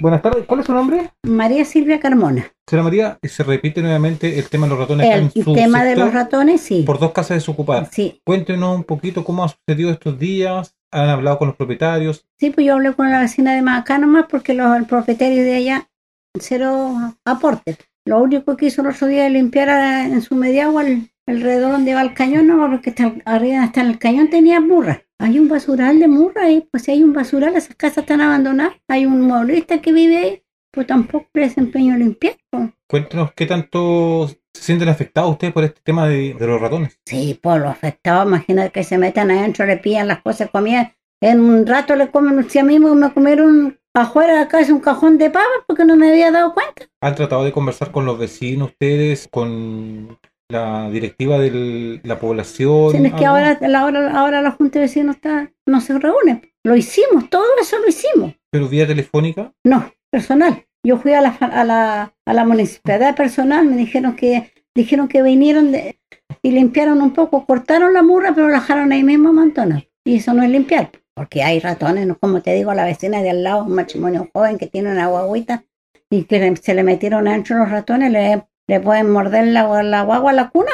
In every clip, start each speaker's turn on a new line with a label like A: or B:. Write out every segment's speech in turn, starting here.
A: Buenas tardes, ¿cuál es su nombre?
B: María Silvia Carmona.
A: Señora María, se repite nuevamente el tema de los ratones acá
B: El
A: en su
B: tema de los ratones, sí.
A: por dos casas desocupadas.
B: Sí,
A: Cuéntenos un poquito cómo ha sucedido estos días, han hablado con los propietarios,
B: sí, pues yo hablé con la vecina de acá nomás porque los, el propietario de allá, cero aporte. Lo único que hizo el otro día es limpiar a- en su media agua el, alrededor donde va el cañón, no, porque está, arriba hasta en el cañón tenía murra. Hay un basural de murra ahí, pues si hay un basural, esas casas están abandonadas. Hay un motorista que vive ahí, pues tampoco le desempeño limpiar. pues.
A: cuéntenos qué tanto se sienten afectados ustedes por este tema de, de los ratones.
B: Sí, por los afectados, imagínate que se metan adentro, le pillan las cosas, comían. En un rato le comen, si a mí me comieron afuera de la casa un cajón de papas porque no me había dado cuenta.
A: ¿Han tratado de conversar con los vecinos ustedes, con la directiva de la población?
B: Es que
A: algo?
B: ahora, la hora, ahora la Junta de Vecinos está, no se reúne. Lo hicimos, todo eso lo hicimos.
A: ¿Pero vía telefónica?
B: No, personal. Yo fui a la, a la, a la municipalidad personal, me dijeron que, dijeron que vinieron de- y limpiaron un poco, cortaron la murra, pero la dejaron ahí mismo amontonada. Y eso no es limpiar, porque hay ratones, ¿no? como te digo, la vecina de al lado, un matrimonio joven que tiene una guaguita y que se le metieron adentro los ratones, le, le pueden morder la, la guagua a la cuna.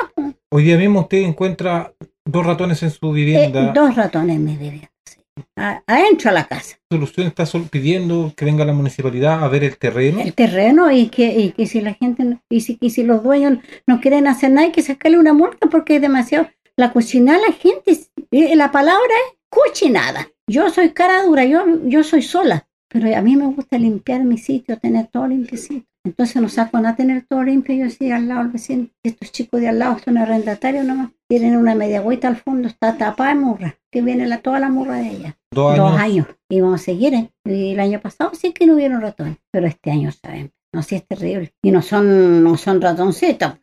A: Hoy día mismo usted encuentra dos ratones en su
B: Eh,
A: vivienda.
B: dos ratones en mi vivienda, sí. A- adentro a la casa.
A: solución está pidiendo que venga la municipalidad a ver el terreno.
B: el terreno y que, y que si la gente no- y si, y si los dueños no quieren hacer nada hay que sacarle una multa porque es demasiado la cochinada la gente eh, la palabra es cochinada yo soy cara dura yo yo soy sola pero a mí me gusta limpiar mi sitio tener todo limpiecito entonces no saco nada tener todo limpio yo sí al lado del vecino estos chicos de al lado son arrendatarios nomás tienen una media agüita al fondo está tapada de murra que viene la, toda la murra de ella
A: Dos años.
B: Dos años. Y vamos a seguir. ¿eh? Y el año pasado sí que no hubieron ratones. Pero este año saben. No, sí es terrible. Y no son, no son ratoncitos.